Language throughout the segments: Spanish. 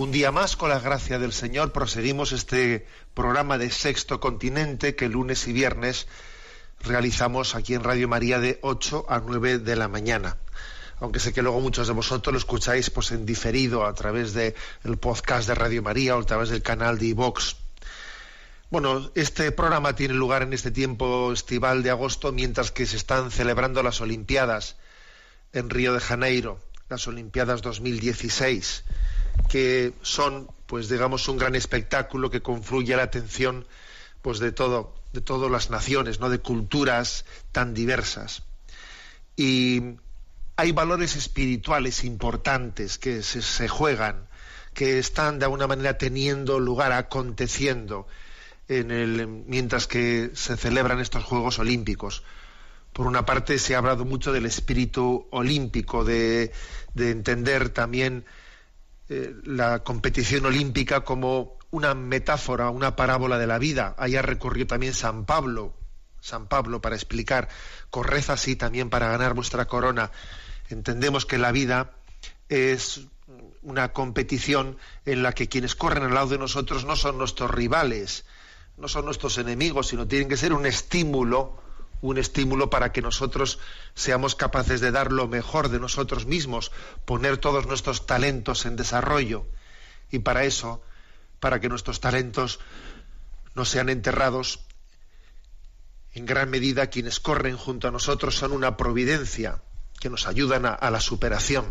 Un día más, con la gracia del Señor, proseguimos este programa de Sexto Continente que lunes y viernes realizamos aquí en Radio María de 8 a 9 de la mañana. Aunque sé que luego muchos de vosotros lo escucháis pues en diferido a través del podcast de Radio María o a través del canal de iVox. Bueno, este programa tiene lugar en este tiempo estival de agosto mientras que se están celebrando las Olimpiadas en Río de Janeiro, las Olimpiadas 2016, que son, pues digamos, un gran espectáculo que confluye la atención, pues de todo, de todas las naciones, no, de culturas tan diversas. Y hay valores espirituales importantes que se, juegan, que están de alguna manera teniendo lugar, aconteciendo, en el, mientras que se celebran estos Juegos Olímpicos. Por una parte se ha hablado mucho del espíritu olímpico, de entender también eh, la competición olímpica como una metáfora, una parábola de la vida. Allá recorrió también San Pablo, San Pablo para explicar, corred así también para ganar vuestra corona. Entendemos que la vida es una competición en la que quienes corren al lado de nosotros no son nuestros rivales, no son nuestros enemigos, sino tienen que ser un estímulo, un estímulo para que nosotros seamos capaces de dar lo mejor de nosotros mismos, poner todos nuestros talentos en desarrollo. Y para eso, para que nuestros talentos no sean enterrados, en gran medida quienes corren junto a nosotros son una providencia que nos ayudan a, a la superación.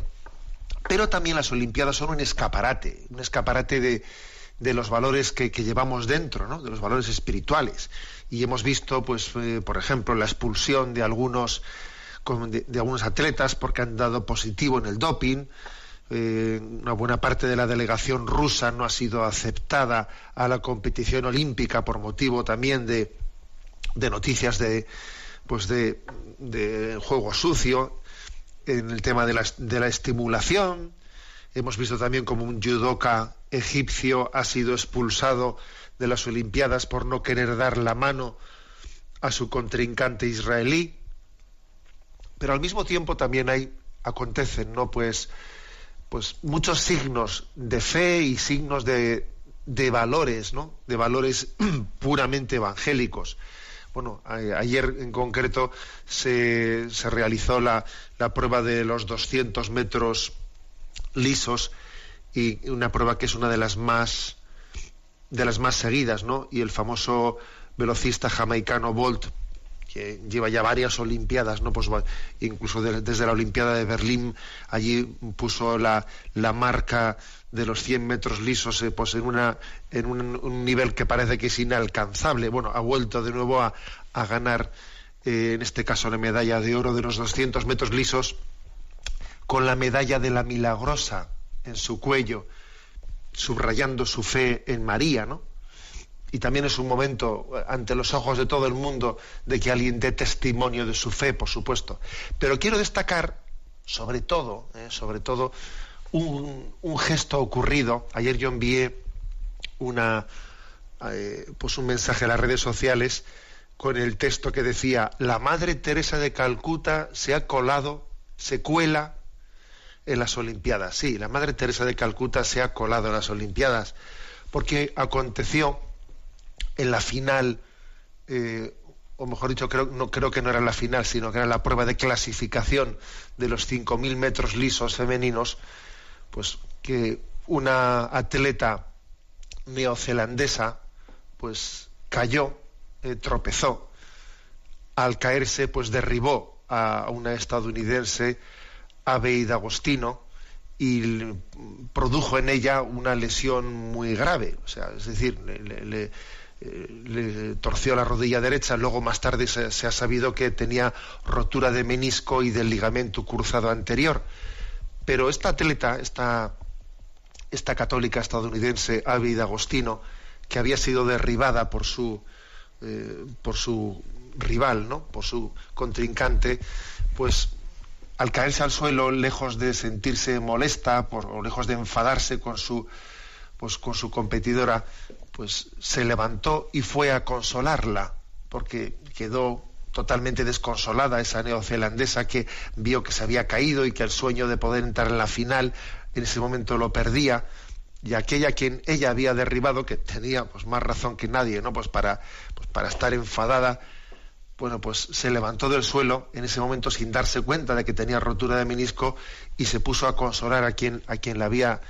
Pero también las Olimpiadas son un escaparate, un escaparate de, de los valores que, llevamos dentro, ¿no? de los valores espirituales. Y hemos visto, pues, eh, por ejemplo, la expulsión de algunos, de algunos atletas porque han dado positivo en el doping. Eh, una buena parte de la delegación rusa no ha sido aceptada a la competición olímpica por motivo también de, de noticias de, pues de, de juego sucio en el tema de la, de la estimulación. Hemos visto también como un judoka egipcio ha sido expulsado de las Olimpiadas por no querer dar la mano a su contrincante israelí. Pero al mismo tiempo también hay, acontecen, ¿no? Pues, pues muchos signos de fe y signos de, de valores, ¿no? De valores puramente evangélicos. Bueno, ayer en concreto se, se realizó la, la prueba de los 200 metros lisos y una prueba que es una de las más de las más seguidas, ¿no? Y el famoso velocista jamaicano Bolt que lleva ya varias olimpiadas, ¿no? Pues incluso de- desde la Olimpiada de Berlín allí puso la, la marca de los 100 metros lisos eh, pues en una en un, un nivel que parece que es inalcanzable. Bueno, ha vuelto de nuevo a, a ganar eh, en este caso la medalla de oro de los 200 metros lisos con la medalla de la milagrosa en su cuello, subrayando su fe en María, ¿no? Y también es un momento eh, ante los ojos de todo el mundo de que alguien dé testimonio de su fe, por supuesto. Pero quiero destacar, sobre todo, eh, sobre todo, un, gesto ocurrido. Ayer yo envié una, eh, pues un mensaje a las redes sociales con el texto que decía la Madre Teresa de Calcuta se ha colado, se cuela en las Olimpiadas. Sí, la Madre Teresa de Calcuta se ha colado en las Olimpiadas porque aconteció en la final, eh, o mejor dicho, creo, no, creo que no era la final, sino que era la prueba de clasificación de los 5.000 metros lisos femeninos, pues que una atleta neozelandesa pues cayó, eh, tropezó al caerse, pues derribó a una estadounidense, Abeid Agostino, y produjo en ella una lesión muy grave. O sea, es decir, le, torció la rodilla derecha, luego más tarde se, ha sabido que tenía rotura de menisco y del ligamento cruzado anterior. Pero esta atleta, esta, esta católica estadounidense, Abeid Agostino, que había sido derribada por su, eh, por su rival, ¿no? por su contrincante, pues al caerse al suelo, lejos de sentirse molesta por, o lejos de enfadarse con su, pues, con su competidora, pues se levantó y fue a consolarla, porque quedó totalmente desconsolada esa neozelandesa que vio que se había caído y que el sueño de poder entrar en la final en ese momento lo perdía y aquella quien ella había derribado que tenía pues más razón que nadie no pues para pues para estar enfadada bueno, pues se levantó del suelo en ese momento sin darse cuenta de que tenía rotura de menisco y se puso a consolar a quien, a quien la había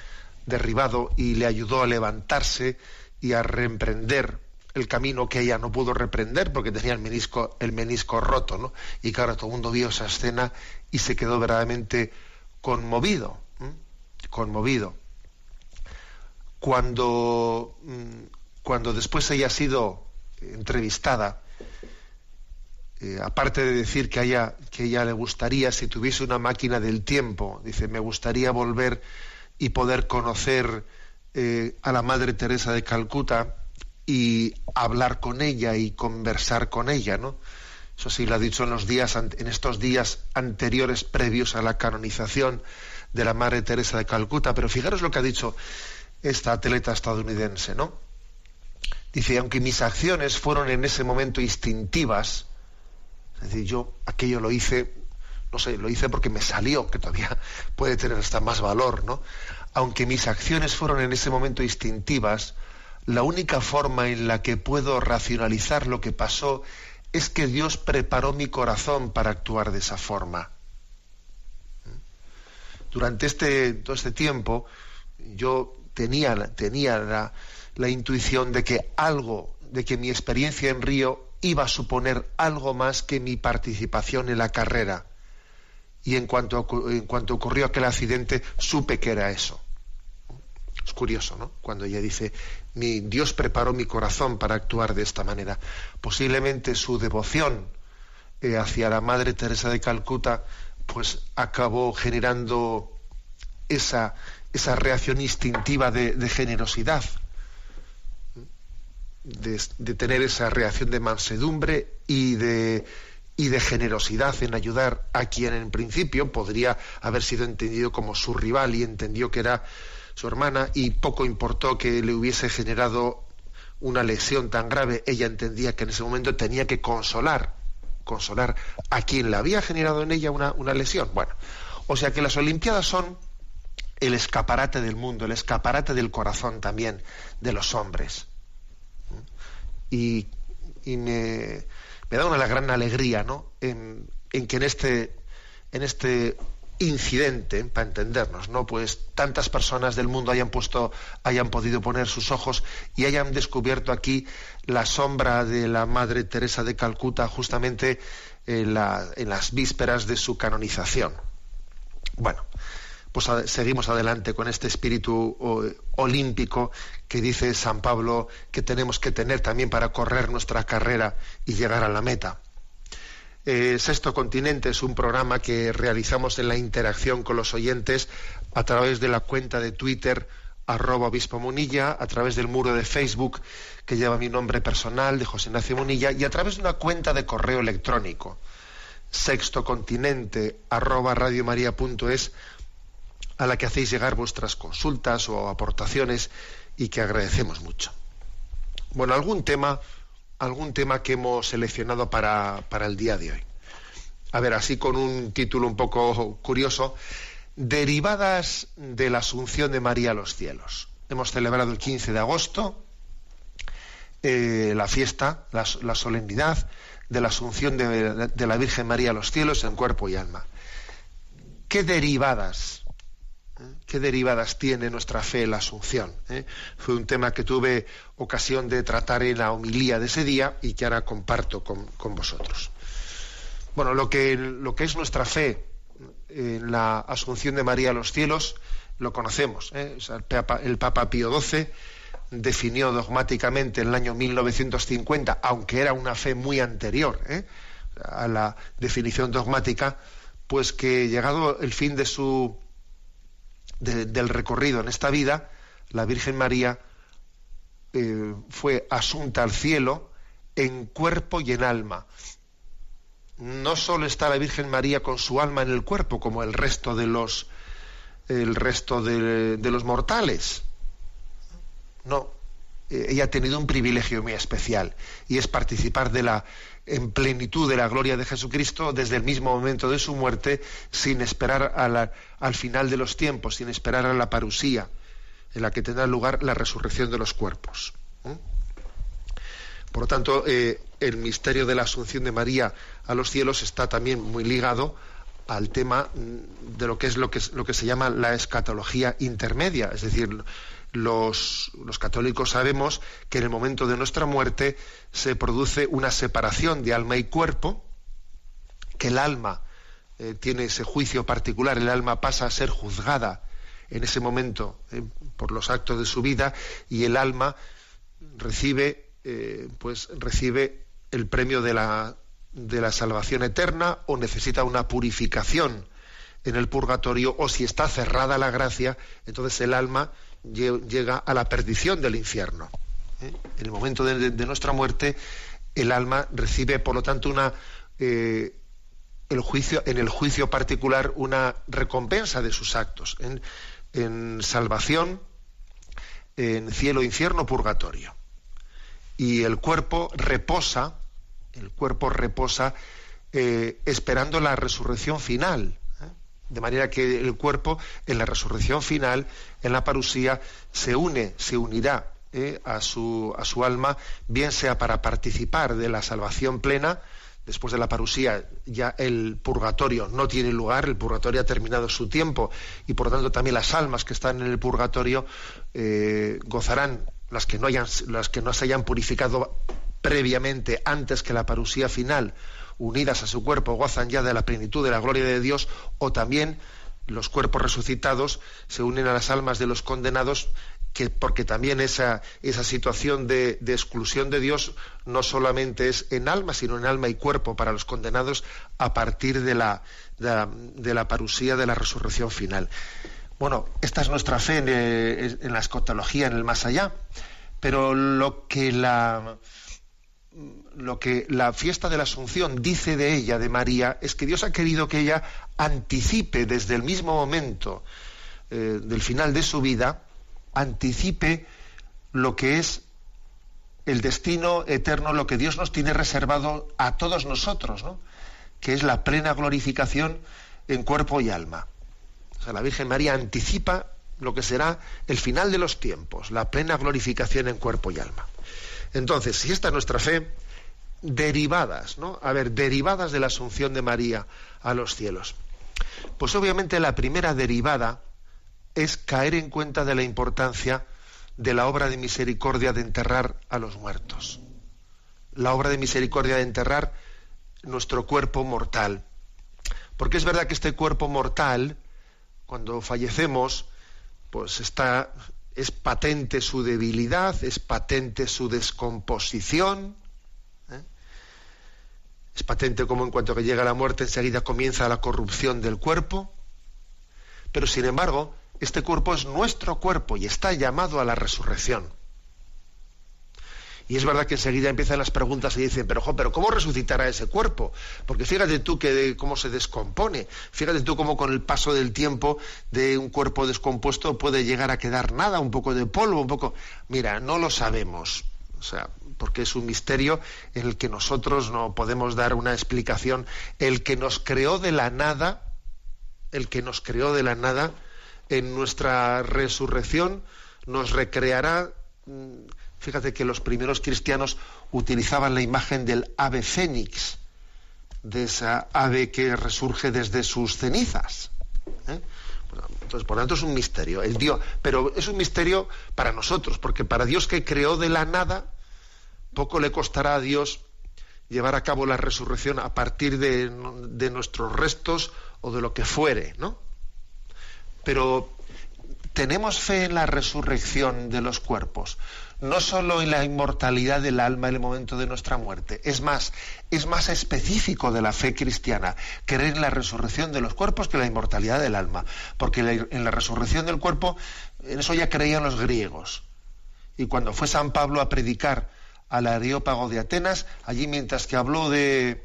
derribado y le ayudó a levantarse y a reemprender el camino que ella no pudo reprender porque tenía el menisco, el menisco roto, ¿no? Y claro, todo el mundo vio esa escena y se quedó verdaderamente conmovido, conmovido. Cuando, mm, cuando después ella ha sido entrevistada, eh, aparte de decir que a, ella, que ella le gustaría, si tuviese una máquina del tiempo, dice, me gustaría volver y poder conocer eh, a la Madre Teresa de Calcuta y hablar con ella y conversar con ella, ¿no? Eso sí lo ha dicho en los días, en estos días anteriores previos a la canonización de la Madre Teresa de Calcuta. Pero fijaros lo que ha dicho esta atleta estadounidense, ¿no? Dice, aunque mis acciones fueron en ese momento instintivas, es decir, yo aquello lo hice, no sé, lo hice porque me salió, que todavía puede tener hasta más valor, ¿no? Aunque mis acciones fueron en ese momento instintivas, la única forma en la que puedo racionalizar lo que pasó es que Dios preparó mi corazón para actuar de esa forma. Durante este, todo este tiempo yo tenía, tenía la, la intuición de que algo, de que mi experiencia en Río iba a suponer algo más que mi participación en la carrera. Y en cuanto, en cuanto ocurrió aquel accidente, supe que era eso. Es curioso, ¿no? Cuando ella dice, mi Dios preparó mi corazón para actuar de esta manera. Posiblemente su devoción eh, hacia la Madre Teresa de Calcuta, pues acabó generando esa, esa reacción instintiva de generosidad de, tener esa reacción de mansedumbre y de, y de generosidad en ayudar a quien en principio podría haber sido entendido como su rival y entendió que era su hermana y poco importó que le hubiese generado una lesión tan grave, ella entendía que en ese momento tenía que consolar, consolar a quien le había generado en ella una, una lesión. Bueno, o sea que las Olimpiadas son el escaparate del mundo, el escaparate del corazón también de los hombres y, me, da una gran alegría ¿no? en, que en este, en este incidente, para entendernos, ¿no? Pues tantas personas del mundo hayan puesto, hayan podido poner sus ojos y hayan descubierto aquí la sombra de la Madre Teresa de Calcuta justamente en, en las vísperas de su canonización. Bueno, pues seguimos adelante con este espíritu olímpico que dice San Pablo que tenemos que tener también para correr nuestra carrera y llegar a la meta. Eh, Sexto Continente es un programa que realizamos en la interacción con los oyentes a través de la cuenta de Twitter arroba obispo Munilla, a través del muro de Facebook que lleva mi nombre personal de José Ignacio Munilla y a través de una cuenta de correo electrónico sextocontinente arroba radiomaria.es a la que hacéis llegar vuestras consultas o aportaciones y que agradecemos mucho. Bueno, algún tema, algún tema que hemos seleccionado para, para el día de hoy. A ver, así con un título un poco curioso, derivadas de la Asunción de María a los cielos. Hemos celebrado el 15 de agosto eh, la fiesta, la, solemnidad de la Asunción de, de la Virgen María a los cielos en cuerpo y alma. ¿Qué derivadas qué derivadas tiene nuestra fe en la Asunción. ¿eh? Fue un tema que tuve ocasión de tratar en la homilía de ese día y que ahora comparto con, vosotros. Bueno, lo que, lo que es nuestra fe en la asunción de María a los cielos, lo conocemos. ¿eh? el, Papa, Pío XII definió dogmáticamente en el año 1950, aunque era una fe muy anterior ¿eh? a la definición dogmática, pues que llegado el fin de su de, del recorrido en esta vida, la Virgen María eh, fue asunta al cielo en cuerpo y en alma. No solo está la Virgen María con su alma en el cuerpo, como el resto de los el resto de, los mortales. No, ella ha tenido un privilegio muy especial y es participar de la en plenitud de la gloria de Jesucristo desde el mismo momento de su muerte, sin esperar al final de los tiempos, sin esperar a la parusía, en la que tendrá lugar la resurrección de los cuerpos. Por lo tanto, eh, el misterio de la asunción de María a los cielos está también muy ligado al tema mm, de lo que es lo que, lo que se llama la escatología intermedia, es decir, los, católicos sabemos que en el momento de nuestra muerte se produce una separación de alma y cuerpo, que el alma eh, tiene ese juicio particular, el alma pasa a ser juzgada en ese momento eh, por los actos de su vida y el alma recibe, eh, pues recibe el premio de la, de la salvación eterna o necesita una purificación en el purgatorio o si está cerrada la gracia, entonces el alma llega a la perdición del infierno. ¿eh? En el momento de, nuestra muerte, el alma recibe, por lo tanto, una, eh, el juicio, en el juicio particular una recompensa de sus actos, en, salvación, en cielo, infierno, purgatorio. Y el cuerpo reposa, el cuerpo reposa eh, esperando la resurrección final. De manera que el cuerpo, en la resurrección final, en la parusía, se une, se unirá eh, a, su, a su alma, bien sea para participar de la salvación plena, después de la parusía ya el purgatorio no tiene lugar, el purgatorio ha terminado su tiempo y por lo tanto también las almas que están en el purgatorio eh, gozarán, las que, no hayan, las que no se hayan purificado previamente antes que la parusía final, unidas a su cuerpo, gozan ya de la plenitud de la gloria de Dios, o también los cuerpos resucitados se unen a las almas de los condenados, que, porque también esa, esa situación de, exclusión de Dios no solamente es en alma, sino en alma y cuerpo para los condenados a partir de la, de la, parusía de la resurrección final. Bueno, esta es nuestra fe en, eh, en la escotología, en el más allá, pero lo que la lo que la fiesta de la Asunción dice de ella, de María, es que Dios ha querido que ella anticipe desde el mismo momento eh, del final de su vida, anticipe lo que es el destino eterno, lo que Dios nos tiene reservado a todos nosotros, ¿no? que es la plena glorificación en cuerpo y alma. O sea, la Virgen María anticipa lo que será el final de los tiempos, la plena glorificación en cuerpo y alma. Entonces, si esta es nuestra fe, derivadas, ¿no? A ver, derivadas de la asunción de María a los cielos. Pues obviamente la primera derivada es caer en cuenta de la importancia de la obra de misericordia de enterrar a los muertos. La obra de misericordia de enterrar nuestro cuerpo mortal. Porque es verdad que este cuerpo mortal, cuando fallecemos, pues está es patente su debilidad, es patente su descomposición. ¿eh? Es patente como en cuanto que llega la muerte enseguida comienza la corrupción del cuerpo. Pero sin embargo, este cuerpo es nuestro cuerpo y está llamado a la resurrección. Y es verdad que enseguida empiezan las preguntas y dicen, pero, pero ¿cómo resucitará ese cuerpo? Porque fíjate tú que cómo se descompone, fíjate tú cómo con el paso del tiempo de un cuerpo descompuesto puede llegar a quedar nada, un poco de polvo, un poco... Mira, no lo sabemos, o sea, porque es un misterio en el que nosotros no podemos dar una explicación. El que nos creó de la nada, el que nos creó de la nada, en nuestra resurrección nos recreará mm, Fíjate que los primeros cristianos utilizaban la imagen del ave fénix, de esa ave que resurge desde sus cenizas. ¿eh? Entonces, por lo tanto, es un misterio. El Dios, pero es un misterio para nosotros, porque para Dios que creó de la nada, poco le costará a Dios llevar a cabo la resurrección a partir de, de nuestros restos o de lo que fuere, ¿no? Pero tenemos fe en la resurrección de los cuerpos, no solo en la inmortalidad del alma en el momento de nuestra muerte. Es más, es más específico de la fe cristiana creer en la resurrección de los cuerpos que la inmortalidad del alma, porque en la resurrección del cuerpo, en eso ya creían los griegos. Y cuando fue San Pablo a predicar al Areópago de Atenas, allí mientras que habló de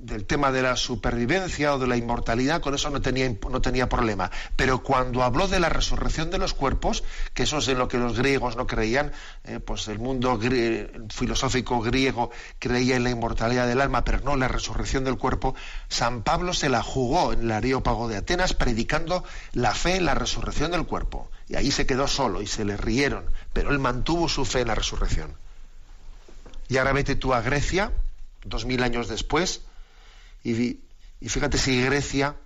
del tema de la supervivencia o de la inmortalidad, con eso no tenía, no tenía problema. Pero cuando habló de la resurrección de los cuerpos, que eso es en lo que los griegos no creían, eh, pues el mundo filosófico griego creía en la inmortalidad del alma, pero no en la resurrección del cuerpo, San Pablo se la jugó en el Areópago de Atenas predicando la fe en la resurrección del cuerpo. Y ahí se quedó solo y se le rieron, pero él mantuvo su fe en la resurrección. Y ahora vete tú a Grecia, dos mil años después, y, fíjate si Grecia,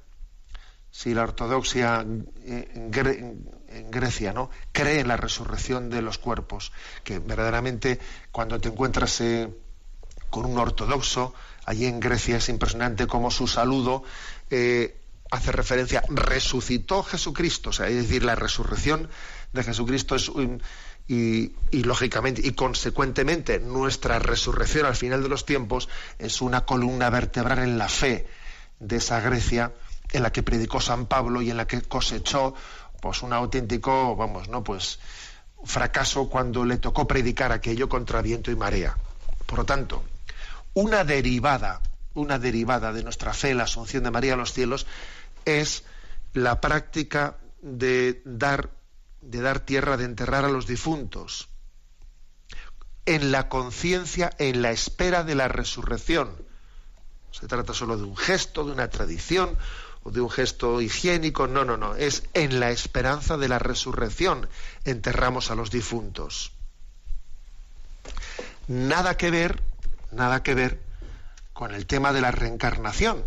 si la ortodoxia en, Grecia ¿no? cree en la resurrección de los cuerpos, que verdaderamente cuando te encuentras eh, con un ortodoxo, allí en Grecia es impresionante cómo su saludo eh, hace referencia, resucitó Jesucristo, o sea, es decir, la resurrección de Jesucristo es un, y, lógicamente y consecuentemente nuestra resurrección al final de los tiempos es una columna vertebral en la fe de esa Grecia en la que predicó San Pablo y en la que cosechó pues un auténtico vamos no pues fracaso cuando le tocó predicar aquello contra viento y marea. Por lo tanto una derivada una derivada de nuestra fe la asunción de María a los cielos es la práctica de dar de dar tierra, de enterrar a los difuntos, en la conciencia, en la espera de la resurrección. Se trata solo de un gesto, de una tradición o de un gesto higiénico, no, no, no, es en la esperanza de la resurrección enterramos a los difuntos. Nada que ver, nada que ver con el tema de la reencarnación.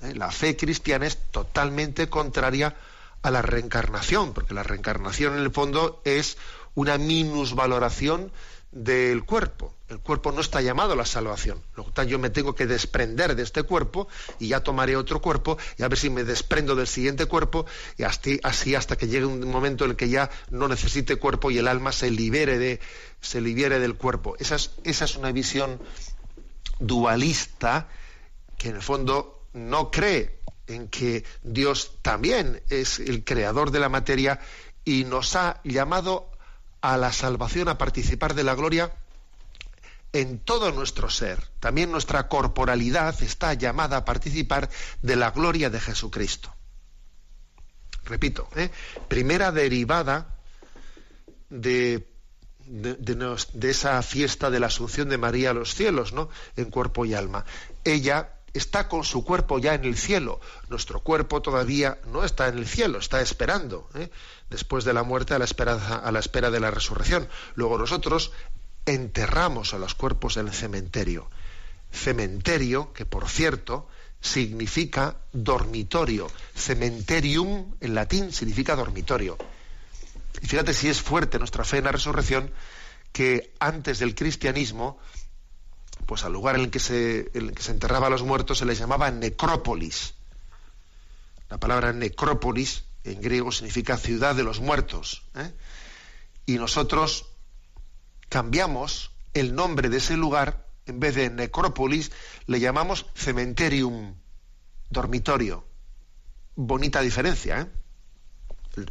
¿Eh? La fe cristiana es totalmente contraria a la reencarnación, porque la reencarnación en el fondo es una minusvaloración del cuerpo. El cuerpo no está llamado a la salvación. Lo tanto, yo me tengo que desprender de este cuerpo y ya tomaré otro cuerpo y a ver si me desprendo del siguiente cuerpo y así, así hasta que llegue un momento en el que ya no necesite cuerpo y el alma se libere, de, se libere del cuerpo. Esa es, esa es una visión dualista que en el fondo no cree en que Dios también es el creador de la materia y nos ha llamado a la salvación, a participar de la gloria en todo nuestro ser. También nuestra corporalidad está llamada a participar de la gloria de Jesucristo. Repito, ¿eh? primera derivada de, de, esa fiesta de la Asunción de María a los cielos, ¿no? En cuerpo y alma. Ella está con su cuerpo ya en el cielo. Nuestro cuerpo todavía no está en el cielo, está esperando, ¿eh? después de la muerte a la, a la espera de la resurrección. Luego nosotros enterramos a los cuerpos en el cementerio. Cementerio, que por cierto significa dormitorio. Cementerium en latín significa dormitorio. Y fíjate si es fuerte nuestra fe en la resurrección que antes del cristianismo pues al lugar en el que se, que se enterraba a los muertos se les llamaba necrópolis. La palabra necrópolis en griego significa ciudad de los muertos. ¿eh? Y nosotros cambiamos el nombre de ese lugar, en vez de necrópolis, le llamamos cementerium, dormitorio. Bonita diferencia, ¿eh?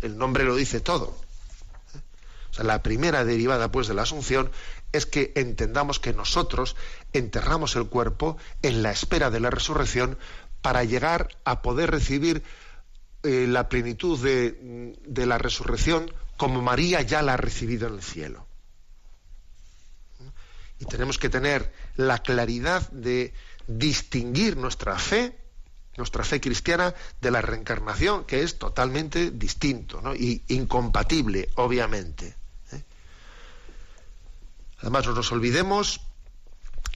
el, nombre lo dice todo. O sea, la primera derivada pues de la Asunción es que entendamos que nosotros enterramos el cuerpo en la espera de la resurrección para llegar a poder recibir eh, la plenitud de, de la resurrección como María ya la ha recibido en el cielo. Y tenemos que tener la claridad de distinguir nuestra fe, nuestra fe cristiana, de la reencarnación, que es totalmente distinto ¿no? y incompatible, obviamente. Además, no nos olvidemos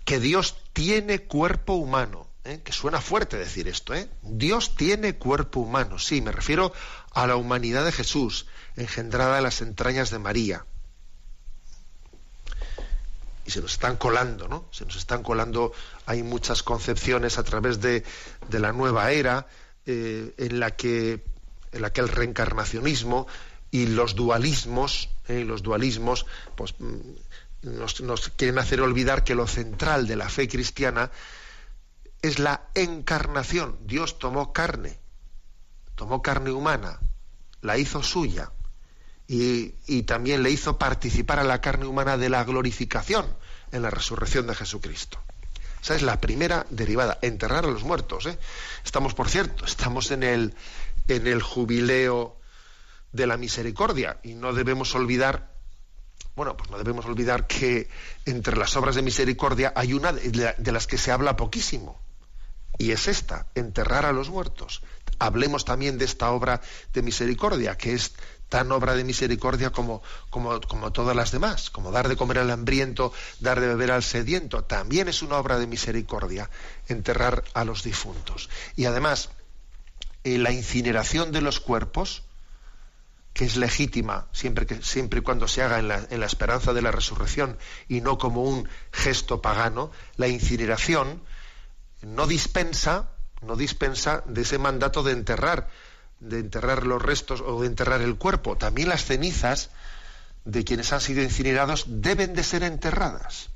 que Dios tiene cuerpo humano, ¿eh? que suena fuerte decir esto, ¿eh? Dios tiene cuerpo humano, sí, me refiero a la humanidad de Jesús, engendrada en las entrañas de María. y se nos están colando, ¿no? Se nos están colando, hay muchas concepciones a través de, la nueva era eh, en, la que, en la el reencarnacionismo y los dualismos, eh, los dualismos, pues mm, nos, quieren hacer olvidar que lo central de la fe cristiana es la encarnación. Dios tomó carne, tomó carne humana, la hizo suya y, también le hizo participar a la carne humana de la glorificación en la resurrección de Jesucristo. Esa es la primera derivada, enterrar a los muertos. ¿eh? Estamos, por cierto, estamos en el, en el jubileo de la misericordia y no debemos olvidar, bueno, pues no debemos olvidar que entre las obras de misericordia hay una de las que se habla poquísimo y es esta, enterrar a los muertos. Hablemos también de esta obra de misericordia, que es tan obra de misericordia como, como, como, todas las demás, como dar de comer al hambriento, dar de beber al sediento, también es una obra de misericordia, enterrar a los difuntos. Y además, eh, la incineración de los cuerpos, que es legítima siempre, que, siempre y cuando se haga en la, en la esperanza de la resurrección y no como un gesto pagano, la incineración no dispensa, no dispensa de ese mandato de enterrar de enterrar los restos o de enterrar el cuerpo, también las cenizas de quienes han sido incinerados deben de ser enterradas.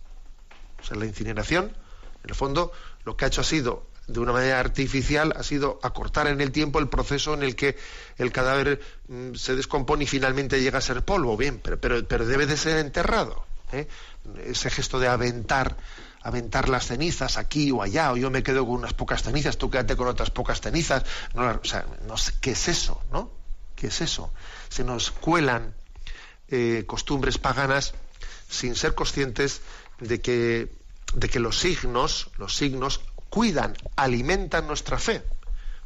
O sea, la incineración, en el fondo, lo que ha hecho ha sido, de una manera artificial, ha sido acortar en el tiempo el proceso en el que el cadáver mm, se descompone y finalmente llega a ser polvo. Bien, pero, pero, pero debe de ser enterrado. ¿eh? Ese gesto de aventar aventar las cenizas aquí o allá, o yo me quedo con unas pocas cenizas, tú quédate con otras pocas cenizas. No, o sea, no sé, ¿qué es eso? ¿No? ¿Qué es eso? Se nos cuelan eh, costumbres paganas sin ser conscientes de que, de que los signos, los signos, cuidan, alimentan nuestra fe.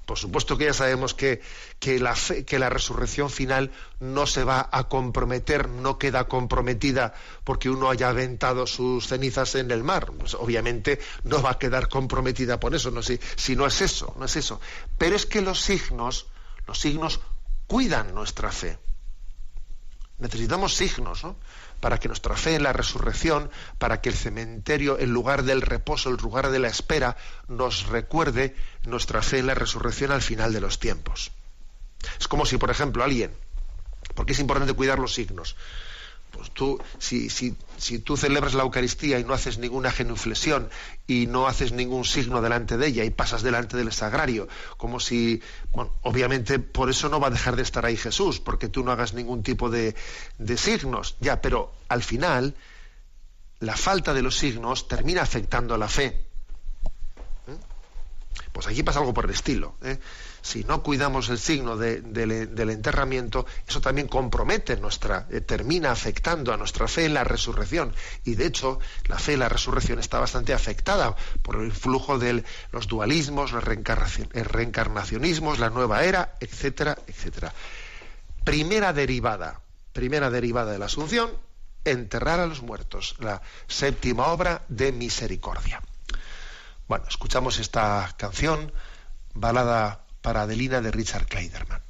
Por supuesto que ya sabemos que, que, la que la resurrección final no se va a comprometer, no queda comprometida porque uno haya aventado sus cenizas en el mar. Pues obviamente no va a quedar comprometida por eso, no si, si no es eso, no es eso. Pero es que los signos, los signos cuidan nuestra fe. Necesitamos signos, ¿no? Para que nuestra fe en la resurrección, para que el cementerio, el lugar del reposo, el lugar de la espera, nos recuerde nuestra fe en la resurrección al final de los tiempos. Es como si, por ejemplo, alguien, porque es importante cuidar los signos, pues tú, si, si, si, tú celebras la Eucaristía y no haces ninguna genuflexión y no haces ningún signo delante de ella y pasas delante del sagrario, como si, bueno, obviamente por eso no va a dejar de estar ahí Jesús, porque tú no hagas ningún tipo de, de signos, ya, pero al final la falta de los signos termina afectando a la fe. ¿Eh? Pues aquí pasa algo por el estilo. ¿eh? Si no cuidamos el signo del enterramiento, eso también compromete nuestra, eh, termina afectando a nuestra fe en la resurrección. Y de hecho, la fe en la resurrección está bastante afectada por el flujo de los dualismos, los reencarnacionismos, la nueva era, etcétera, etcétera. Primera derivada, primera derivada de la Asunción, enterrar a los muertos, la séptima obra de misericordia. Bueno, escuchamos esta canción, balada para Adelina de Richard Kleiderman.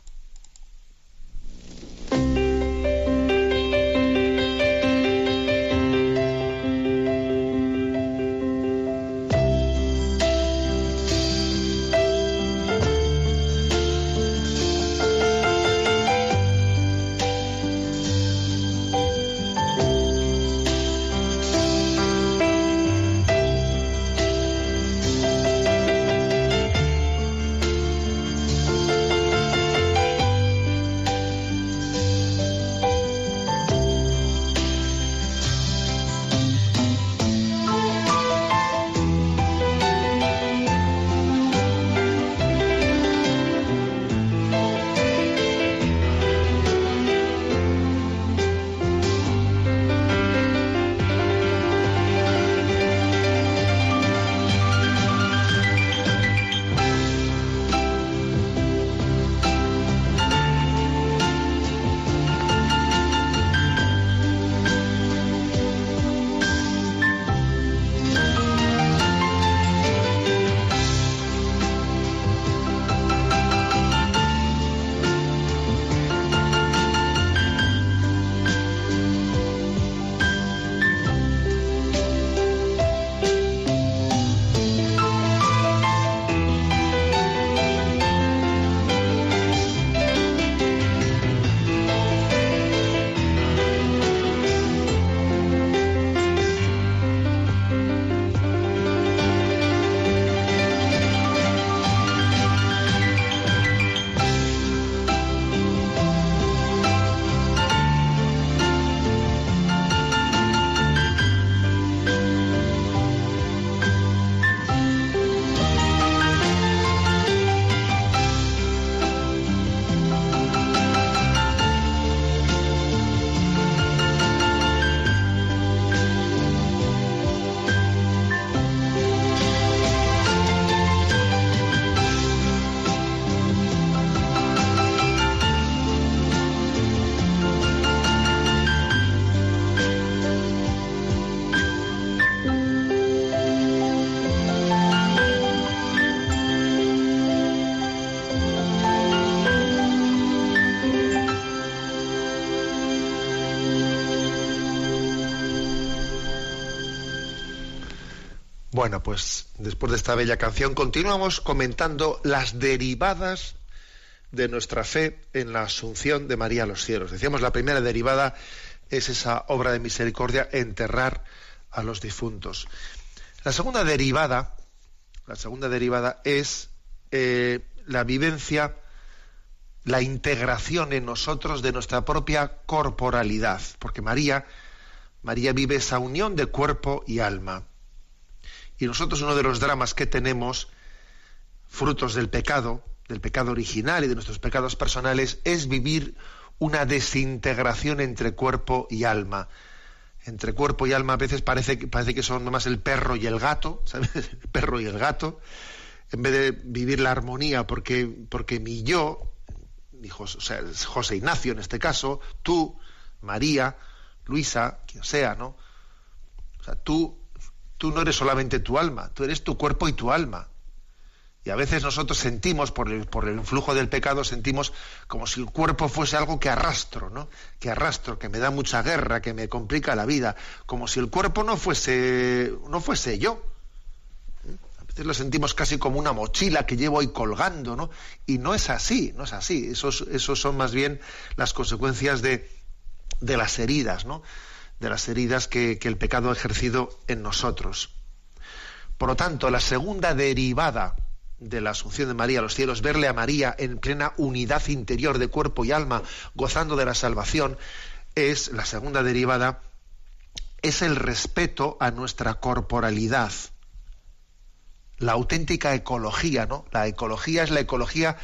Bueno, pues después de esta bella canción continuamos comentando las derivadas de nuestra fe en la asunción de María a los cielos. Decíamos, la primera derivada es esa obra de misericordia, enterrar a los difuntos. La segunda derivada, la segunda derivada es eh, la vivencia, la integración en nosotros de nuestra propia corporalidad, porque María, María vive esa unión de cuerpo y alma. Y nosotros uno de los dramas que tenemos, frutos del pecado, del pecado original y de nuestros pecados personales, es vivir una desintegración entre cuerpo y alma. Entre cuerpo y alma a veces parece, parece que son más el perro y el gato, ¿sabes? El perro y el gato, en vez de vivir la armonía, porque, porque mi yo, José Ignacio en este caso, tú, María, Luisa, quien sea, ¿no? O sea, tú, tú no eres solamente tu alma, tú eres tu cuerpo y tu alma. Y a veces nosotros sentimos, por el, por el influjo del pecado, sentimos como si el cuerpo fuese algo que arrastro, ¿no? Que arrastro, que me da mucha guerra, que me complica la vida, como si el cuerpo no fuese, no fuese yo. A veces lo sentimos casi como una mochila que llevo ahí colgando, ¿no? Y no es así, no es así. Esos, esos son más bien las consecuencias de, de las heridas, ¿no? De las heridas que, que el pecado ha ejercido en nosotros. Por lo tanto, la segunda derivada de la Asunción de María a los cielos, verle a María en plena unidad interior de cuerpo y alma, gozando de la salvación, es la segunda derivada, es el respeto a nuestra corporalidad. La auténtica ecología, ¿no? La ecología es la ecología,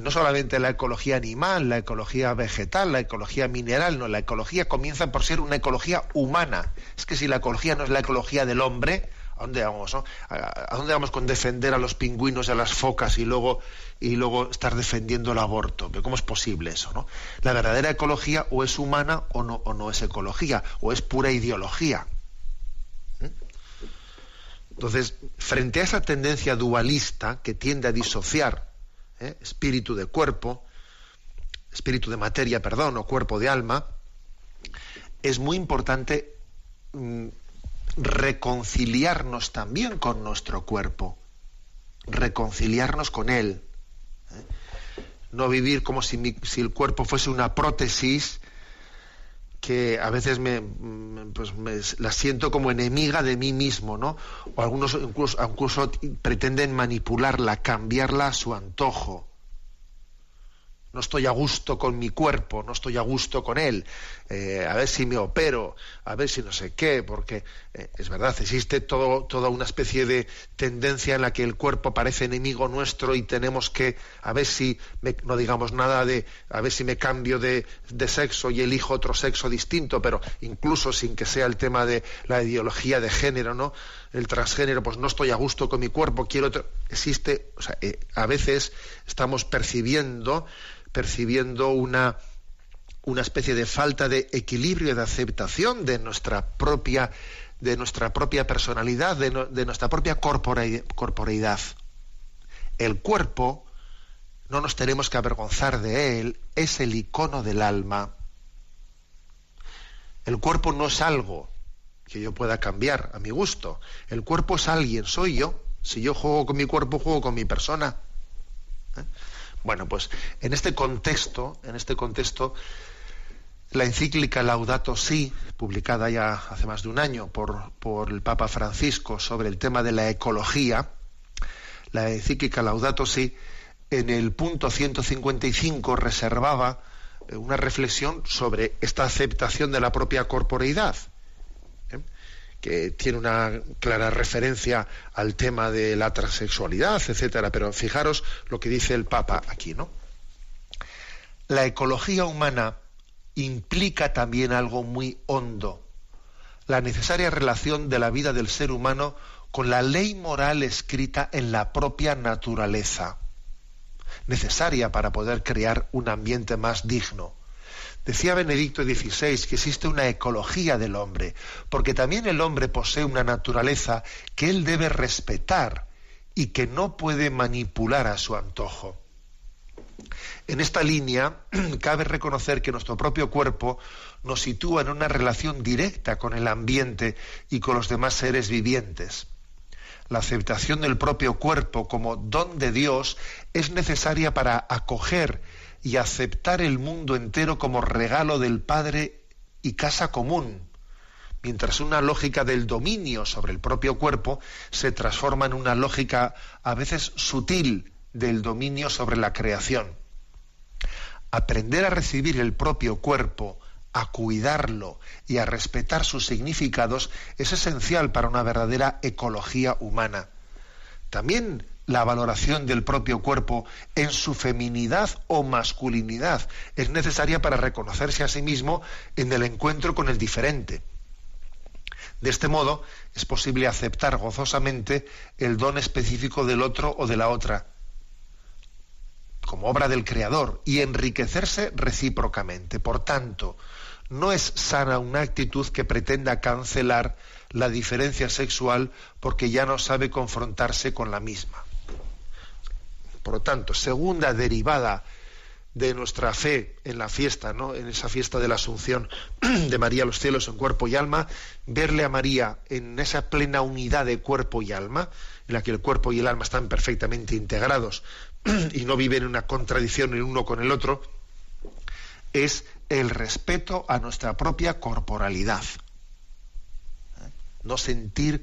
no solamente la ecología animal, la ecología vegetal, la ecología mineral, no, la ecología comienza por ser una ecología humana. Es que si la ecología no es la ecología del hombre, ¿A dónde vamos? ¿A, dónde vamos con defender a los pingüinos y a las focas y luego, y luego estar defendiendo el aborto? ¿Cómo es posible eso? ¿no? La verdadera ecología o es humana o no, o no es ecología, o es pura ideología. ¿Mm? Entonces, frente a esa tendencia dualista que tiende a disociar ¿eh? espíritu de cuerpo, espíritu de materia, perdón, o cuerpo de alma, es muy importante mm, reconciliarnos también con nuestro cuerpo, reconciliarnos con él. ¿eh? No vivir como si, si, el cuerpo fuese una prótesis que a veces me, pues la siento como enemiga de mí mismo, ¿no? O algunos incluso pretenden manipularla, cambiarla a su antojo no estoy a gusto con mi cuerpo, no estoy a gusto con él, eh, a ver si me opero, a ver si no sé qué, porque eh, es verdad, existe todo, toda una especie de tendencia en la que el cuerpo parece enemigo nuestro y tenemos que, a ver si, no digamos nada de, a ver si me cambio de, de, sexo y elijo otro sexo distinto, pero incluso sin que sea el tema de la ideología de género, ¿no? El transgénero, pues no estoy a gusto con mi cuerpo, quiero otro. Existe, o sea, eh, a veces estamos percibiendo percibiendo una, una especie de falta de equilibrio y de aceptación de nuestra propia, de nuestra propia personalidad, de, de nuestra propia corporeidad. El cuerpo, no nos tenemos que avergonzar de él, es el icono del alma. El cuerpo no es algo que yo pueda cambiar a mi gusto. El cuerpo es alguien, soy yo. Si yo juego con mi cuerpo, juego con mi persona. ¿Eh? Bueno, pues en este contexto, en este contexto, la encíclica Laudato Si, publicada ya hace más de un año por, el Papa Francisco sobre el tema de la ecología, la encíclica Laudato Si, en el punto 155 reservaba eh, una reflexión sobre esta aceptación de la propia corporeidad que tiene una clara referencia al tema de la transexualidad, etcétera, pero fijaros lo que dice el Papa aquí, ¿no? La ecología humana implica también algo muy hondo, la necesaria relación de la vida del ser humano con la ley moral escrita en la propia naturaleza, necesaria para poder crear un ambiente más digno. Decía Benedicto XVI que existe una ecología del hombre, porque también el hombre posee una naturaleza que él debe respetar y que no puede manipular a su antojo. En esta línea cabe reconocer que nuestro propio cuerpo nos sitúa en una relación directa con el ambiente y con los demás seres vivientes. la aceptación del propio cuerpo como don de Dios es necesaria para acoger y aceptar el mundo entero como regalo del Padre y casa común, mientras una lógica del dominio sobre el propio cuerpo se transforma en una lógica a veces sutil del dominio sobre la creación. Aprender a recibir el propio cuerpo, a cuidarlo y a respetar sus significados es esencial para una verdadera ecología humana. También la valoración del propio cuerpo en su feminidad o masculinidad es necesaria para reconocerse a sí mismo en el encuentro con el diferente. De este modo es posible aceptar gozosamente el don específico del otro o de la otra, como obra del Creador, y enriquecerse recíprocamente. Por tanto, no es sana una actitud que pretenda cancelar la diferencia sexual porque ya no sabe confrontarse con la misma. Por lo tanto, segunda derivada de nuestra fe en la fiesta, ¿no? en esa fiesta de la Asunción de María a los cielos en cuerpo y alma, verle a María en esa plena unidad de cuerpo y alma, en la que el cuerpo y el alma están perfectamente integrados y no viven en una contradicción el uno con el otro, es el respeto a nuestra propia corporalidad. No sentir,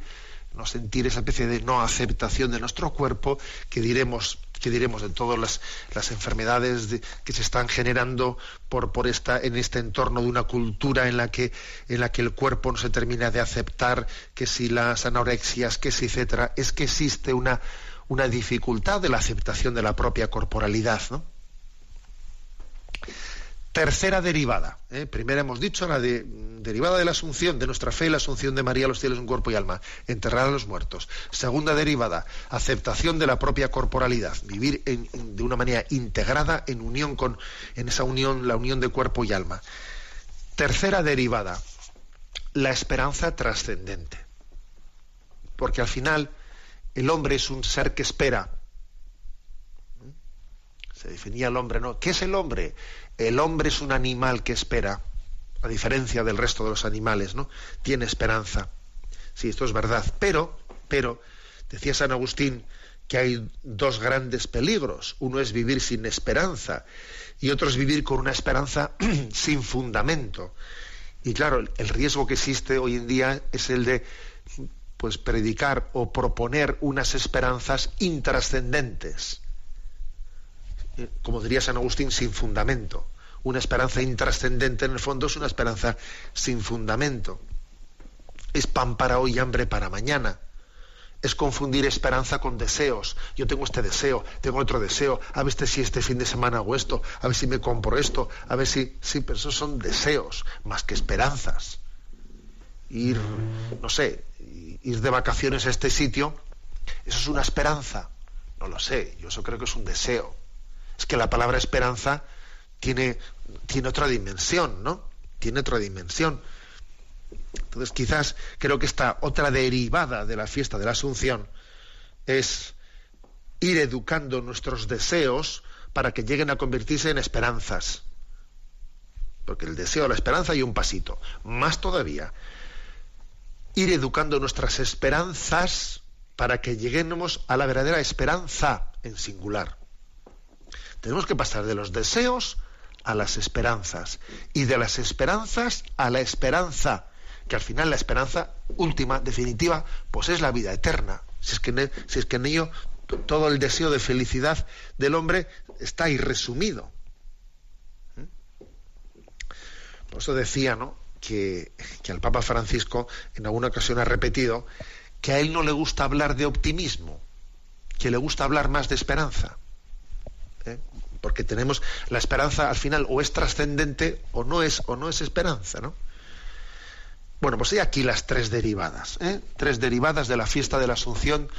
no sentir esa especie de no aceptación de nuestro cuerpo que diremos que diremos de todas las, las enfermedades que se están generando por, por esta, en este entorno de una cultura en la que en la que el cuerpo no se termina de aceptar que si las anorexias que si etcétera es que existe una una dificultad de la aceptación de la propia corporalidad ¿no? Tercera derivada. ¿eh? Primera hemos dicho la de, derivada de la asunción, de nuestra fe, la asunción de María a los cielos en cuerpo y alma, enterrar a los muertos. Segunda derivada, aceptación de la propia corporalidad, vivir de una manera integrada en unión con, en esa unión, la unión de cuerpo y alma. Tercera derivada, la esperanza trascendente. Porque al final el hombre es un ser que espera. Se definía el hombre, ¿no? ¿Qué es el hombre? el hombre es un animal que espera, a diferencia del resto de los animales, ¿no? Tiene esperanza. Sí, esto es verdad. Pero, pero, decía San Agustín que hay dos grandes peligros. Uno es vivir sin esperanza y otro es vivir con una esperanza sin fundamento. Y claro, el riesgo que existe hoy en día es el de pues predicar o proponer unas esperanzas intrascendentes como diría San Agustín, sin fundamento. Una esperanza intrascendente en el fondo es una esperanza sin fundamento. Es pan para hoy y hambre para mañana. Es confundir esperanza con deseos. Yo tengo este deseo, tengo otro deseo, a ver si este fin de semana hago esto, a ver si me compro esto, a ver si... Sí, pero esos son deseos más que esperanzas. Ir, no sé, ir de vacaciones a este sitio, eso es una esperanza. No lo sé, yo eso creo que es un deseo es que la palabra esperanza tiene, tiene otra dimensión, ¿no? Tiene otra dimensión. Entonces, quizás creo que esta otra derivada de la fiesta de la Asunción es ir educando nuestros deseos para que lleguen a convertirse en esperanzas. Porque el deseo, la esperanza y un pasito. Más todavía, ir educando nuestras esperanzas para que lleguemos a la verdadera esperanza en singular. Tenemos que pasar de los deseos a las esperanzas y de las esperanzas a la esperanza, que al final la esperanza última, definitiva, pues es la vida eterna. Si es que en, si es que en ello todo el deseo de felicidad del hombre está ahí resumido. ¿Mm? Por eso decía, ¿no? Que, que al Papa Francisco en alguna ocasión ha repetido que a él no le gusta hablar de optimismo, que le gusta hablar más de esperanza. ¿eh? porque tenemos la esperanza al final o es trascendente o no es o no es esperanza, ¿no? Bueno, pues hay aquí las tres derivadas, ¿eh? tres derivadas de la fiesta de la Asunción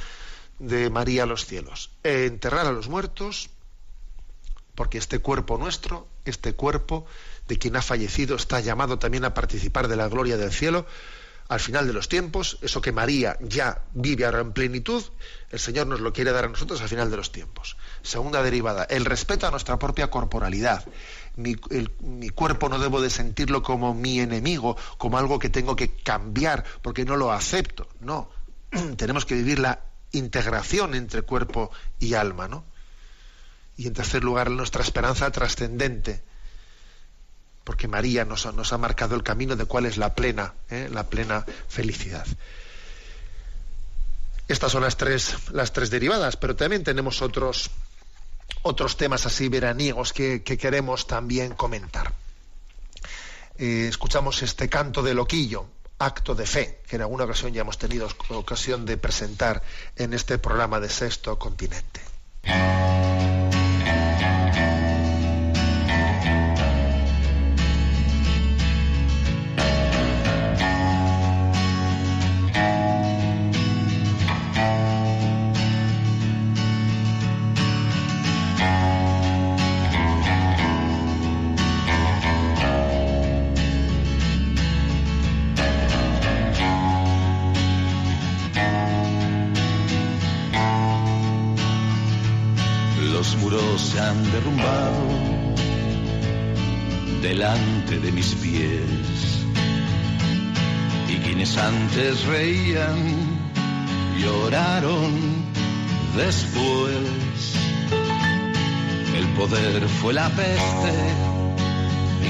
de María a los cielos. enterrar a los muertos, porque este cuerpo nuestro, este cuerpo de quien ha fallecido, está llamado también a participar de la gloria del cielo, al final de los tiempos, eso que María ya vive ahora en plenitud, el Señor nos lo quiere dar a nosotros al final de los tiempos. Segunda derivada, el respeto a nuestra propia corporalidad. Mi, cuerpo no debo de sentirlo como mi enemigo, como algo que tengo que cambiar porque no lo acepto. No, tenemos que vivir la integración entre cuerpo y alma, ¿no? Y en tercer lugar, nuestra esperanza trascendente, porque María nos, ha marcado el camino de cuál es la plena, ¿eh? la plena felicidad. Estas son las tres, las tres derivadas, pero también tenemos otros, otros temas así veraniegos que, queremos también comentar. Eh, escuchamos este canto de loquillo, acto de fe, que en alguna ocasión ya hemos tenido ocasión de presentar en este programa de Sexto Continente. Reían, lloraron después. El poder fue la peste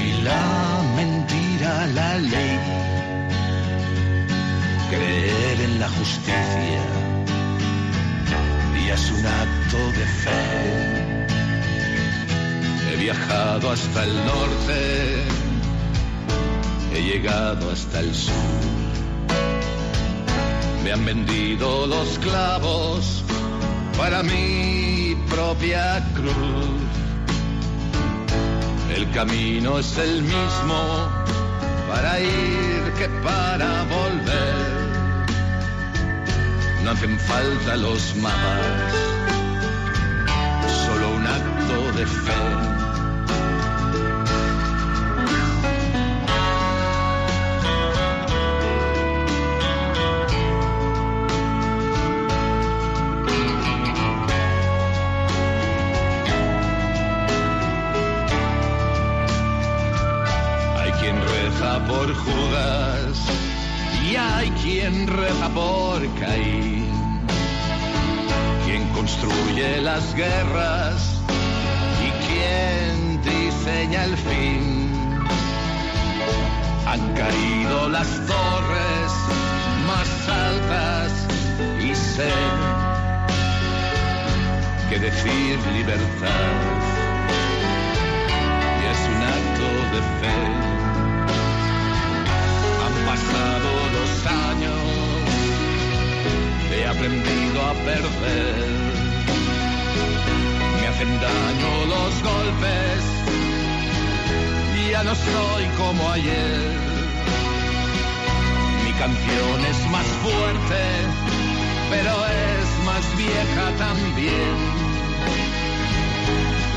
y la mentira la ley. Creer en la justicia y es un acto de fe. He viajado hasta el norte he llegado hasta el sur. Me han vendido los clavos para mi propia cruz. El camino es el mismo para ir que para volver. No hacen falta los mapas, solo un acto de fe por Judas y hay quien reza por Caín, quien construye las guerras y quien diseña el fin. Han caído las torres más altas y sé que decir libertad y es un acto de fe aprendido a perder. Me hacen daño los golpes, ya no soy como ayer. Mi canción es más fuerte, pero es más vieja también.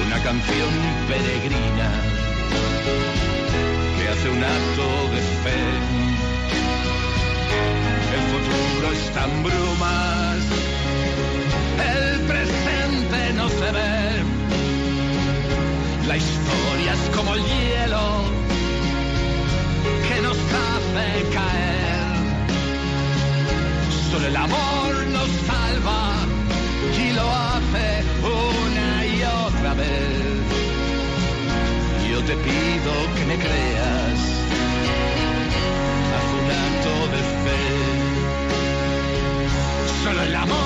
Una canción peregrina que hace un acto de fe el futuro está en brumas, el presente no se ve. La historia es como el hielo que nos hace caer. Solo el amor nos salva y lo hace una y otra vez. Yo te pido que me creas, haz un acto de fe. Solo el amor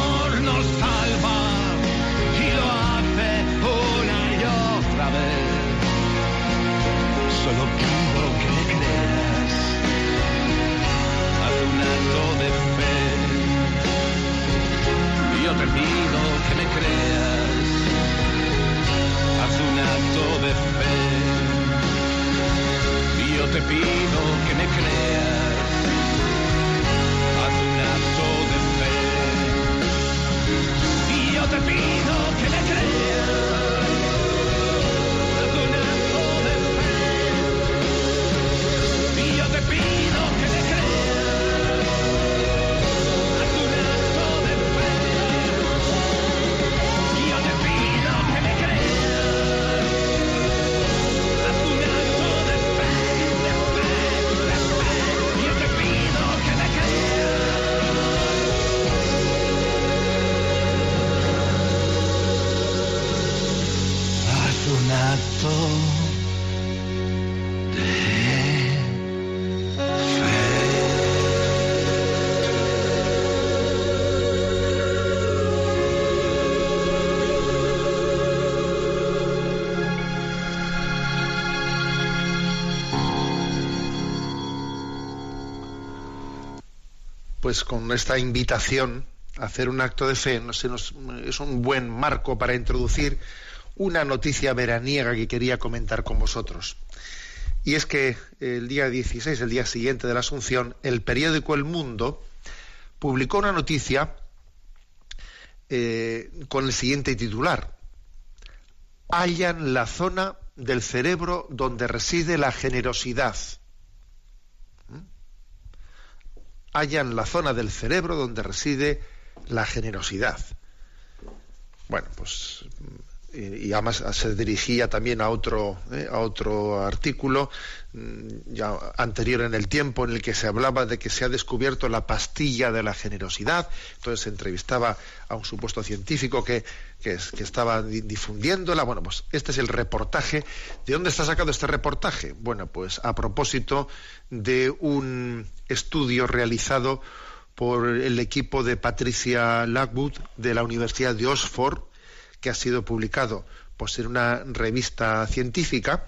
Pues con esta invitación a hacer un acto de fe no es un buen marco para introducir una noticia veraniega que quería comentar con vosotros. Y es que el día 16, el día siguiente de la Asunción, el periódico El Mundo publicó una noticia eh, con el siguiente titular. Hallan la zona del cerebro donde reside la generosidad. ¿Mm? Hallan la zona del cerebro donde reside la generosidad. Bueno, pues y y además se dirigía también a otro eh, a otro artículo mm, ya anterior en el tiempo en el que se hablaba de que se ha descubierto la pastilla de la generosidad. Entonces se entrevistaba a un supuesto científico que, que, que estaba di- difundiéndola. Bueno pues este es el reportaje. De dónde está sacado este reportaje bueno pues a propósito de un estudio realizado por el equipo de Patricia Lockwood de la Universidad de Oxford que ha sido publicado pues, en una revista científica,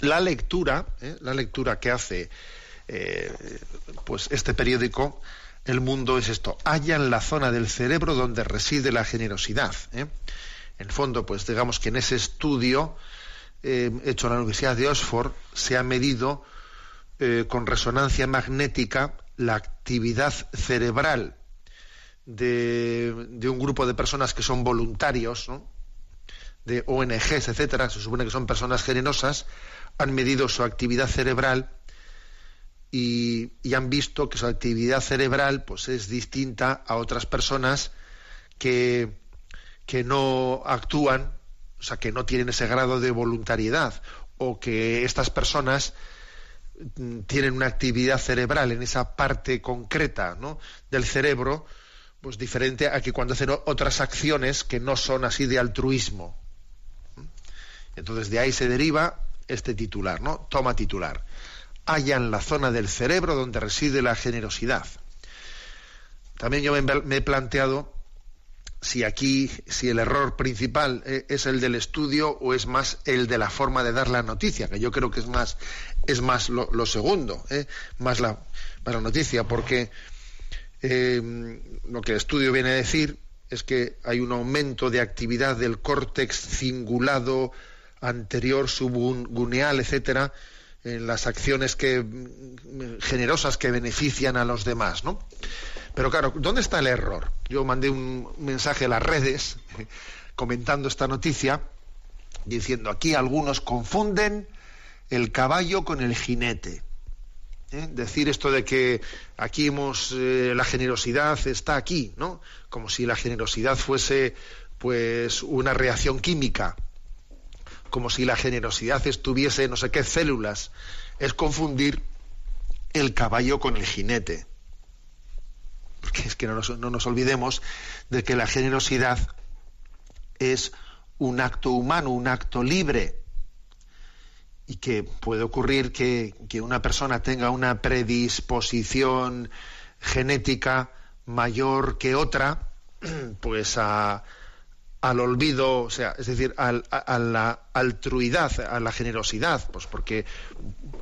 la lectura, ¿eh? la lectura que hace eh, pues este periódico, El Mundo es esto, hallan la zona del cerebro donde reside la generosidad. ¿eh? En fondo, pues digamos que en ese estudio hecho en la Universidad de Oxford se ha medido con resonancia magnética la actividad cerebral de, de un grupo de personas que son voluntarios, ¿no? de ONGs, etcétera, se supone que son personas generosas, han medido su actividad cerebral y, han visto que su actividad cerebral pues, es distinta a otras personas que, que no actúan, o sea, que no tienen ese grado de voluntariedad, o que estas personas mm, tienen una actividad cerebral en esa parte concreta ¿no? del cerebro, pues diferente a que cuando hacen otras acciones que no son así de altruismo. Entonces de ahí se deriva este titular, ¿no? Toma titular. Hallan la zona del cerebro donde reside la generosidad. También yo me, he planteado si aquí, si el error principal eh, es el del estudio o es más el de la forma de dar la noticia, que yo creo que es más, es más lo, lo segundo, ¿eh? más, la, más la noticia, porque eh, lo que el estudio viene a decir es que hay un aumento de actividad del córtex cingulado anterior, subguneal, etcétera, en las acciones que generosas que benefician a los demás, ¿no? Pero claro, ¿dónde está el error? Yo mandé un mensaje a las redes comentando esta noticia diciendo aquí algunos confunden el caballo con el jinete. ¿Eh? Decir esto de que aquí hemos eh, la generosidad está aquí, ¿no? Como si la generosidad fuese pues una reacción química, como si la generosidad estuviese no sé qué células, es confundir el caballo con el jinete. Porque es que no nos, no nos olvidemos de que la generosidad es un acto humano, un acto libre, y que puede ocurrir que, que una persona tenga una predisposición genética mayor que otra, pues a, al olvido, o sea, es decir, a la altruidad, a la generosidad, pues porque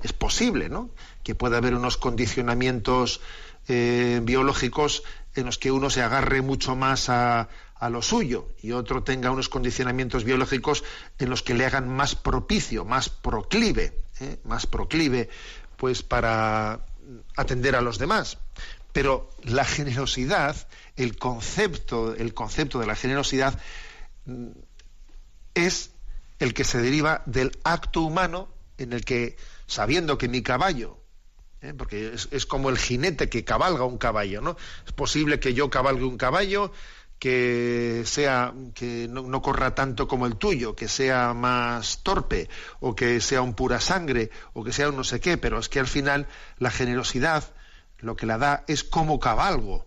es posible, ¿no? Que pueda haber unos condicionamientos eh, biológicos en los que uno se agarre mucho más a, a lo suyo y otro tenga unos condicionamientos biológicos en los que le hagan más propicio, más proclive, ¿eh? más proclive, pues para atender a los demás. Pero la generosidad, el concepto, el concepto de la generosidad mm, es el que se deriva del acto humano en el que, sabiendo que mi caballo, ¿eh? porque es, es como el jinete que cabalga un caballo, ¿no? Es posible que yo cabalgue un caballo que sea que no, corra tanto como el tuyo, que sea más torpe o que sea un pura sangre o que sea un no sé qué, pero es que al final la generosidad lo que la da es como cabalgo.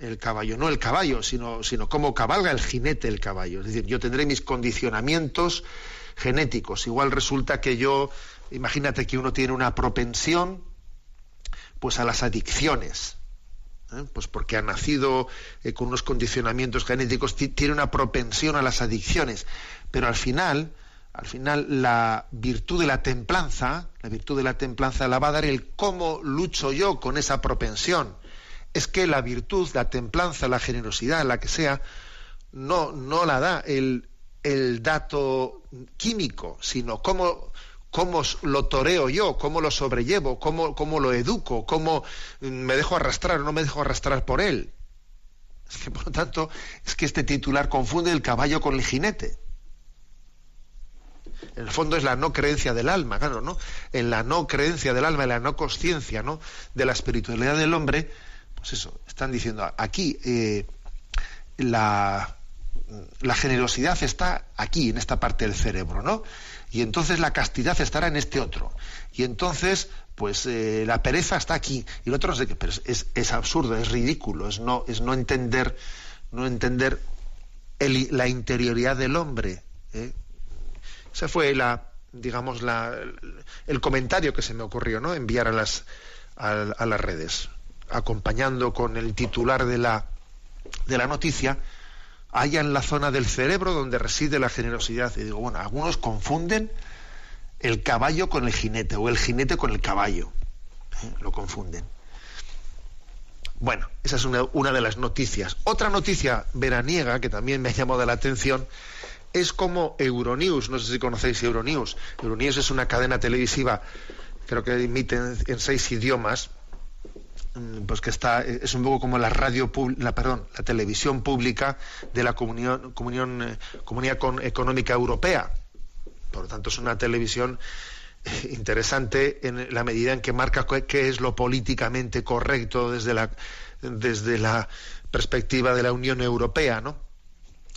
el caballo, no el caballo, sino, sino cómo cabalga el jinete el caballo. Es decir, yo tendré mis condicionamientos genéticos. Igual resulta que yo, imagínate que uno tiene una propensión pues a las adicciones. ¿Eh? Pues porque ha nacido eh, con unos condicionamientos genéticos, tiene una propensión a las adicciones. Pero al final, al final la virtud de la templanza, la virtud de la templanza la va a dar el cómo lucho yo con esa propensión. Es que la virtud, la templanza, la generosidad, la que sea, no, no la da el, el dato químico, sino cómo, cómo lo toreo yo, cómo lo sobrellevo, cómo, cómo lo educo, cómo me dejo arrastrar o no me dejo arrastrar por él. Es que, por lo tanto, es que este titular confunde el caballo con el jinete. En el fondo es la no creencia del alma, claro, ¿no? En la no creencia del alma, en la no conciencia, ¿no? De la espiritualidad del hombre, pues eso, están diciendo aquí eh, la, la generosidad está aquí, en esta parte del cerebro, ¿no? Y entonces la castidad estará en este otro. Y entonces, pues eh, la pereza está aquí. Y el otro no sé qué, pero es, es absurdo, es ridículo, es no, es no entender, no entender la interioridad del hombre. ¿eh? Ese fue la, digamos, la, el comentario que se me ocurrió, ¿no? Enviar a las, a las redes, acompañando con el titular de la, de la noticia haya en la zona del cerebro donde reside la generosidad. Y digo, bueno, algunos confunden el caballo con el jinete o el jinete con el caballo. ¿eh? Lo confunden. Bueno, esa es una, de las noticias. Otra noticia veraniega que también me ha llamado la atención es como Euronews, no sé si conocéis Euronews. Euronews es una cadena televisiva, creo que emite en, seis idiomas, pues que está es un poco como la radio la perdón la televisión pública de la comunión, comunión eh, comunidad económica europea. Por lo tanto es una televisión eh, interesante en la medida en que marca qué es lo políticamente correcto desde la desde la perspectiva de la Unión Europea no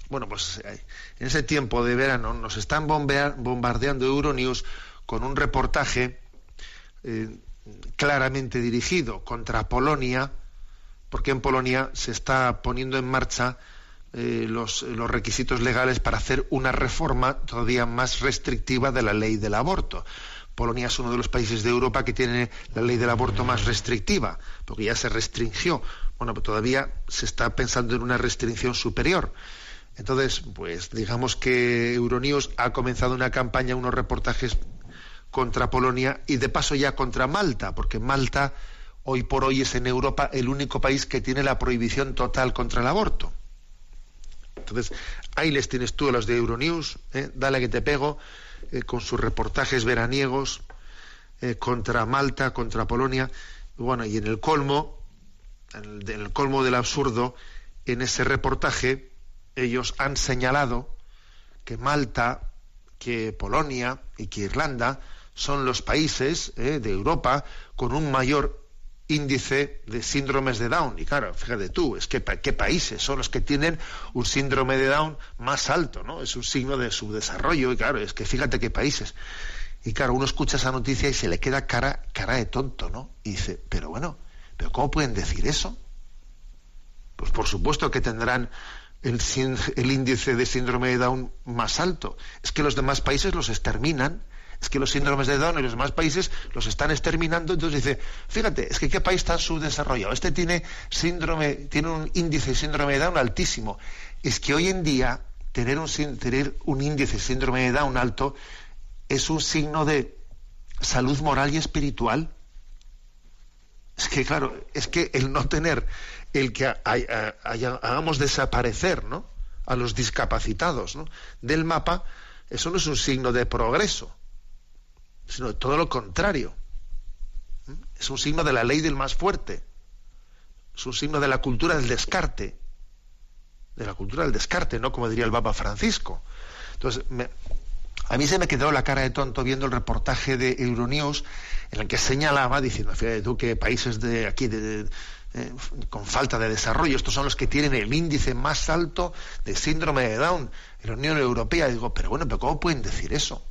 bueno pues eh, en ese tiempo de verano nos están bombardeando Euronews con un reportaje eh, claramente dirigido contra Polonia, porque en Polonia se está poniendo en marcha eh, los, los, requisitos legales para hacer una reforma todavía más restrictiva de la ley del aborto. Polonia es uno de los países de Europa que tiene la ley del aborto más restrictiva, porque ya se restringió. Bueno, pues todavía se está pensando en una restricción superior. Entonces, pues digamos que Euronews ha comenzado una campaña, unos reportajes contra Polonia y de paso ya contra Malta, porque Malta hoy por hoy es en Europa el único país que tiene la prohibición total contra el aborto. Entonces, ahí les tienes tú a los de Euronews, ¿eh? dale que te pego, eh, con sus reportajes veraniegos eh, contra Malta, contra Polonia. Bueno, y en el colmo, en en el colmo del absurdo, en ese reportaje, ellos han señalado que Malta, que Polonia y que Irlanda son los países eh, de Europa con un mayor índice de síndromes de Down. Y claro, fíjate tú, es que qué países son los que tienen un síndrome de Down más alto, ¿no? Es un signo de su desarrollo, y claro, es que fíjate qué países. Y claro, uno escucha esa noticia y se le queda cara, cara de tonto, ¿no? Y dice, pero bueno, ¿pero cómo pueden decir eso? Pues por supuesto que tendrán el, el índice de síndrome de Down más alto. Es que los demás países los exterminan es que los síndromes de Down en los demás países los están exterminando, entonces dice, fíjate, es que qué país está subdesarrollado, este tiene síndrome, tiene un índice de síndrome de Down altísimo. Es que hoy en día tener un, tener un índice de síndrome de Down alto es un signo de salud moral y espiritual. Es que, claro, es que el no tener, el que hagamos desaparecer ¿no? a los discapacitados ¿no? del mapa, eso no es un signo de progreso sino todo lo contrario. Es un signo de la ley del más fuerte. Es un signo de la cultura del descarte. De la cultura del descarte, ¿no? Como diría el Papa Francisco. Entonces, a mí se me quedó la cara de tonto viendo el reportaje de Euronews en el que señalaba, diciendo, fíjate tú que países de aquí de, con falta de desarrollo, estos son los que tienen el índice más alto de síndrome de Down en la Unión Europea. Y digo, pero bueno, pero ¿cómo pueden decir eso?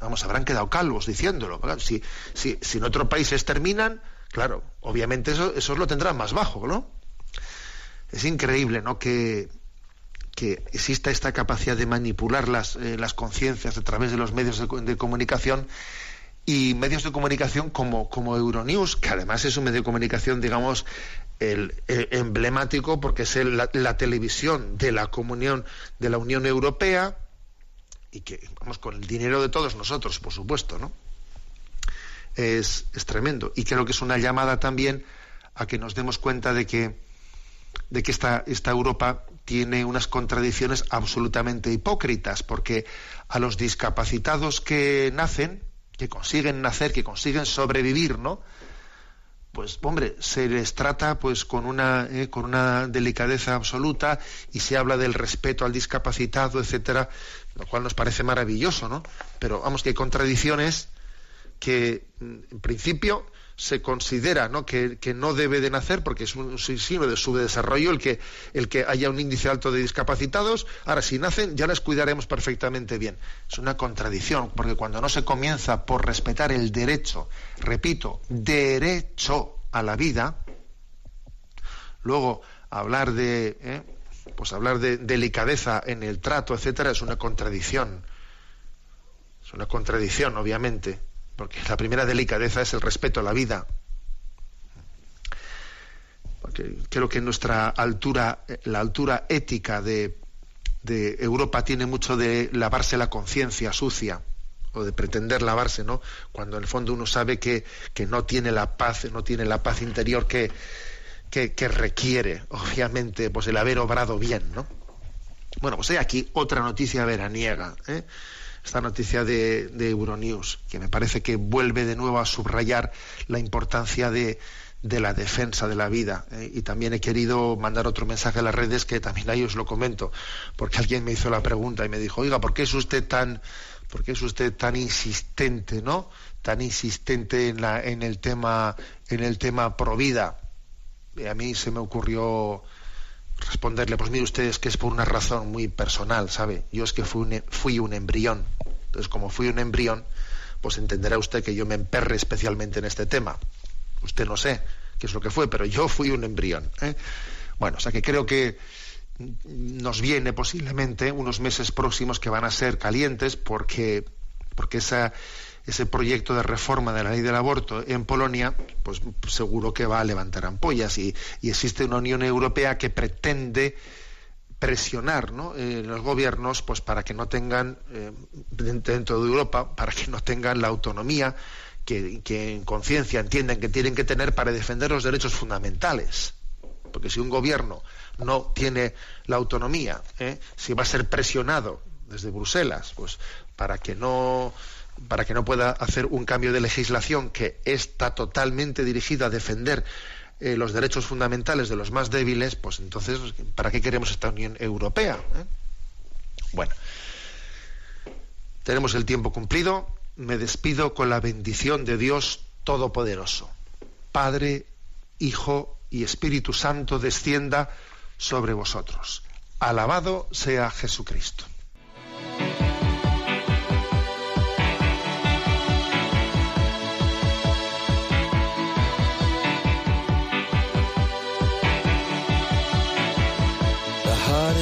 Vamos, habrán quedado calvos diciéndolo. Si, si, si en otro país exterminan, Claro, obviamente eso, eso lo tendrán más bajo, ¿no? Es increíble, ¿no? Que, que exista esta capacidad de manipular las, eh, las conciencias a través de los medios de, comunicación y medios de comunicación como, como Euronews, que además es un medio de comunicación, digamos, el, emblemático porque es la, la, televisión de la comunión de la Unión Europea y que vamos con el dinero de todos nosotros, por supuesto, ¿no? Es, es tremendo y creo que es una llamada también a que nos demos cuenta de que de que esta, esta Europa tiene unas contradicciones absolutamente hipócritas, porque a los discapacitados que nacen, que consiguen nacer, que consiguen sobrevivir, ¿no? Pues hombre, se les trata pues con una eh, con una delicadeza absoluta y se habla del respeto al discapacitado, etcétera, lo cual nos parece maravilloso, ¿no? Pero vamos que hay contradicciones que en principio se considera ¿no? Que, no debe de nacer porque es un signo de su desarrollo el que, el que haya un índice alto de discapacitados. Ahora, si nacen, ya les cuidaremos perfectamente bien. Es una contradicción, porque cuando no se comienza por respetar el derecho, repito, derecho a la vida, luego hablar de, ¿eh? Pues hablar de delicadeza en el trato, etcétera, es una contradicción. Es una contradicción, obviamente porque la primera delicadeza es el respeto a la vida. Porque creo que nuestra altura, la altura ética de, Europa tiene mucho de lavarse la conciencia sucia o de pretender lavarse, ¿no? Cuando en el fondo uno sabe que, no tiene la paz, no tiene la paz interior que, que, requiere, obviamente, pues el haber obrado bien, ¿no? Bueno, pues hay aquí otra noticia veraniega. ¿eh? esta noticia de, Euronews, que me parece que vuelve de nuevo a subrayar la importancia de, la defensa de la vida. ¿eh? Y también he querido mandar otro mensaje a las redes que también ahí os lo comento, porque alguien me hizo la pregunta y me dijo, oiga, ¿por qué es usted tan, por qué es usted tan insistente, ¿no? Tan insistente en, la, en el tema, en el tema pro vida. Y a mí se me ocurrió responderle, pues mire ustedes que es por una razón muy personal, ¿sabe? Yo es que fui un, fui un embrión. Entonces, como fui un embrión, pues entenderá usted que yo me emperre especialmente en este tema. Usted no sé qué es lo que fue, pero yo fui un embrión. ¿eh? Bueno, o sea que creo que nos viene posiblemente unos meses próximos que van a ser calientes porque, porque esa ese proyecto de reforma de la ley del aborto en Polonia, pues seguro que va a levantar ampollas y, existe una Unión Europea que pretende presionar ¿no? Eh, los gobiernos pues para que no tengan eh, dentro de Europa para que no tengan la autonomía que, en conciencia entienden que tienen que tener para defender los derechos fundamentales porque si un gobierno no tiene la autonomía ¿eh? si va a ser presionado desde Bruselas pues para que no para que no pueda hacer un cambio de legislación que está totalmente dirigido a defender eh, los derechos fundamentales de los más débiles, pues entonces, ¿para qué queremos esta Unión Europea? Eh? Bueno, tenemos el tiempo cumplido. Me despido con la bendición de Dios Todopoderoso. Padre, Hijo y Espíritu Santo descienda sobre vosotros. Alabado sea Jesucristo.